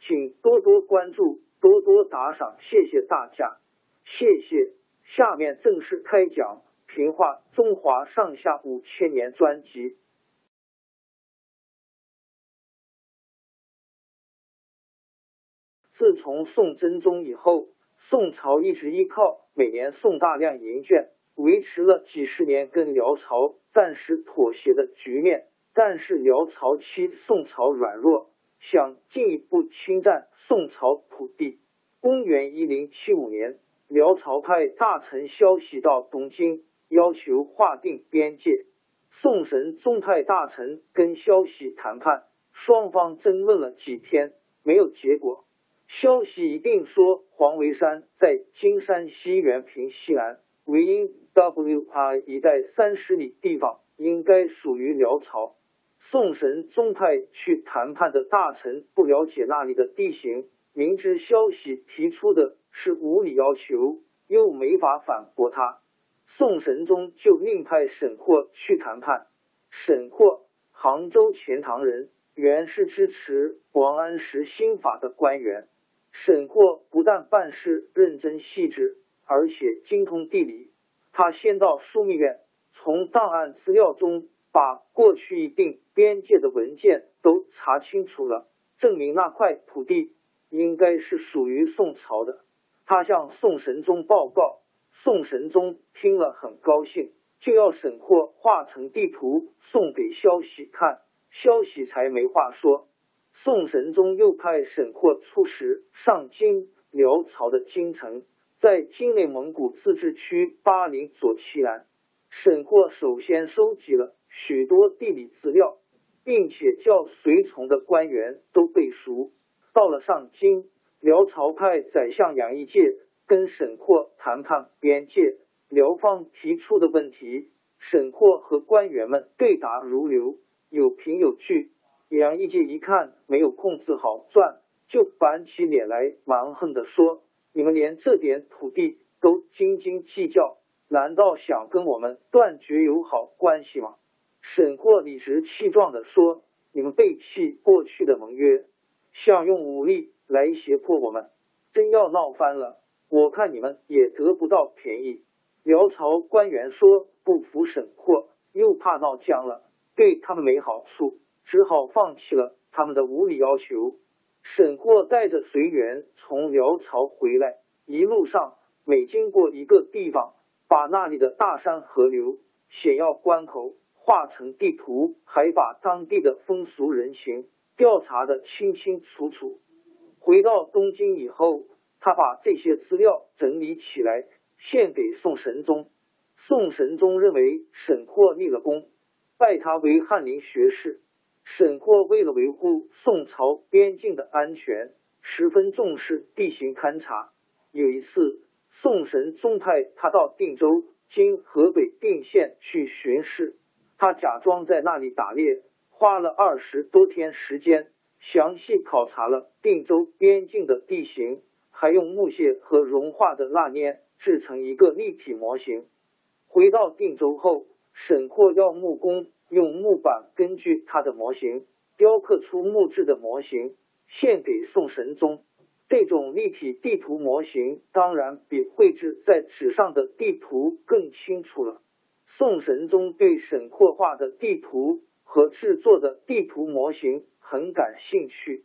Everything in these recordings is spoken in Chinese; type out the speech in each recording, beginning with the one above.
请多多关注，多多打赏，谢谢大家，谢谢。下面正式开讲《评话中华上下五千年》专辑。自从宋真宗以后，宋朝一直依靠每年送大量银券，维持了几十年跟辽朝暂时妥协的局面。但是辽朝期宋朝软弱。想进一步侵占宋朝土地。公元一零七五年，辽朝派大臣萧息到东京，要求划定边界。宋神宗派大臣跟萧息谈判，双方争论了几天，没有结果。萧息一定说黄维山在金山西原平西南维因 W R 一带三十里地方应该属于辽朝。宋神宗派去谈判的大臣不了解那里的地形，明知消息提出的是无理要求，又没法反驳他。宋神宗就另派沈括去谈判。沈括，杭州钱塘人，原是支持王安石新法的官员。沈括不但办事认真细致，而且精通地理。他先到枢密院，从档案资料中。把过去一定边界的文件都查清楚了，证明那块土地应该是属于宋朝的。他向宋神宗报告，宋神宗听了很高兴，就要沈括画成地图送给萧息看，萧息才没话说。宋神宗又派沈括出使上京，辽朝的京城在今内蒙古自治区巴林左旗南。沈括首先收集了。许多地理资料，并且叫随从的官员都背熟。到了上京，辽朝派宰相杨义介跟沈括谈判边界，辽方提出的问题，沈括和官员们对答如流，有凭有据。杨义介一看没有控制好转，就板起脸来，蛮横的说：“你们连这点土地都斤斤计较，难道想跟我们断绝友好关系吗？”沈括理直气壮的说：“你们背弃过去的盟约，想用武力来胁迫我们，真要闹翻了，我看你们也得不到便宜。”辽朝官员说不服沈括，又怕闹僵了，对他们没好处，只好放弃了他们的无理要求。沈括带着随员从辽朝回来，一路上每经过一个地方，把那里的大山河流、险要关口。画成地图，还把当地的风俗人情调查的清清楚楚。回到东京以后，他把这些资料整理起来，献给宋神宗。宋神宗认为沈括立了功，拜他为翰林学士。沈括为了维护宋朝边境的安全，十分重视地形勘察。有一次，宋神宗派他到定州（今河北定县）去巡视。他假装在那里打猎，花了二十多天时间，详细考察了定州边境的地形，还用木屑和融化的蜡粘制成一个立体模型。回到定州后，沈括要木工用木板根据他的模型雕刻出木质的模型，献给宋神宗。这种立体地图模型当然比绘制在纸上的地图更清楚了。宋神宗对沈括画的地图和制作的地图模型很感兴趣，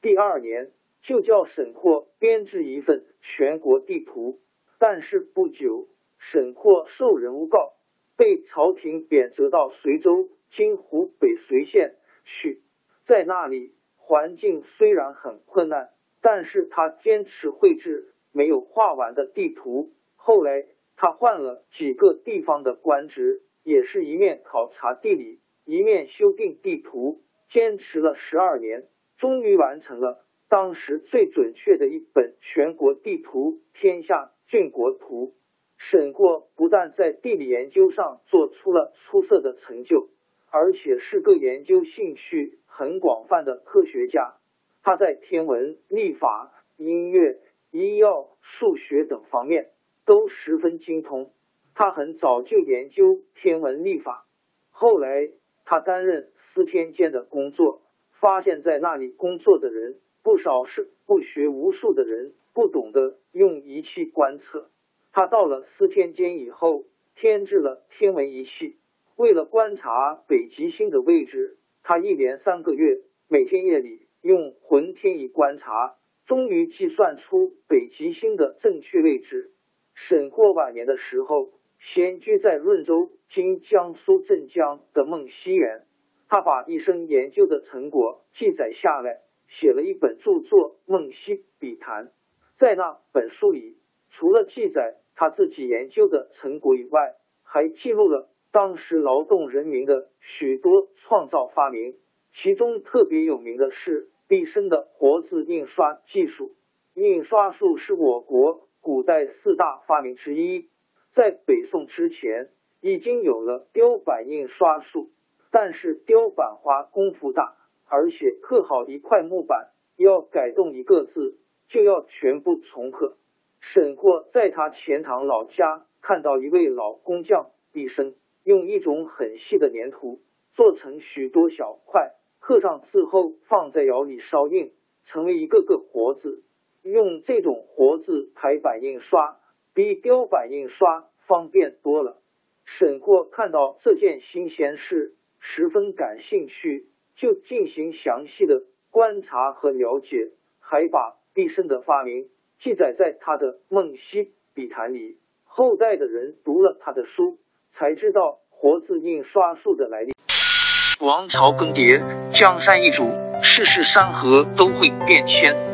第二年就叫沈括编制一份全国地图。但是不久，沈括受人诬告，被朝廷贬谪到随州（今湖北随县）去，在那里环境虽然很困难。但是他坚持绘制没有画完的地图。后来他换了几个地方的官职，也是一面考察地理，一面修订地图，坚持了十二年，终于完成了当时最准确的一本全国地图《天下郡国图》。沈括不但在地理研究上做出了出色的成就，而且是个研究兴趣很广泛的科学家。他在天文、历法、音乐、医药、数学等方面都十分精通。他很早就研究天文历法，后来他担任司天监的工作，发现在那里工作的人不少是不学无术的人，不懂得用仪器观测。他到了司天监以后，添置了天文仪器，为了观察北极星的位置，他一连三个月，每天夜里。用浑天仪观察，终于计算出北极星的正确位置。沈括晚年的时候，闲居在润州（今江苏镇江）的梦溪园，他把一生研究的成果记载下来，写了一本著作《梦溪笔谈》。在那本书里，除了记载他自己研究的成果以外，还记录了当时劳动人民的许多创造发明，其中特别有名的是。毕生的活字印刷技术，印刷术是我国古代四大发明之一。在北宋之前，已经有了雕版印刷术，但是雕版花功夫大，而且刻好一块木板要改动一个字，就要全部重刻。沈括在他钱塘老家看到一位老工匠毕生用一种很细的粘土做成许多小块。刻上字后，放在窑里烧印，成为一个个活字。用这种活字排版印刷，比雕版印刷方便多了。沈括看到这件新鲜事，十分感兴趣，就进行详细的观察和了解，还把毕生的发明记载在他的《梦溪笔谈》里。后代的人读了他的书，才知道活字印刷术的来历。王朝更迭，江山易主，世事山河都会变迁。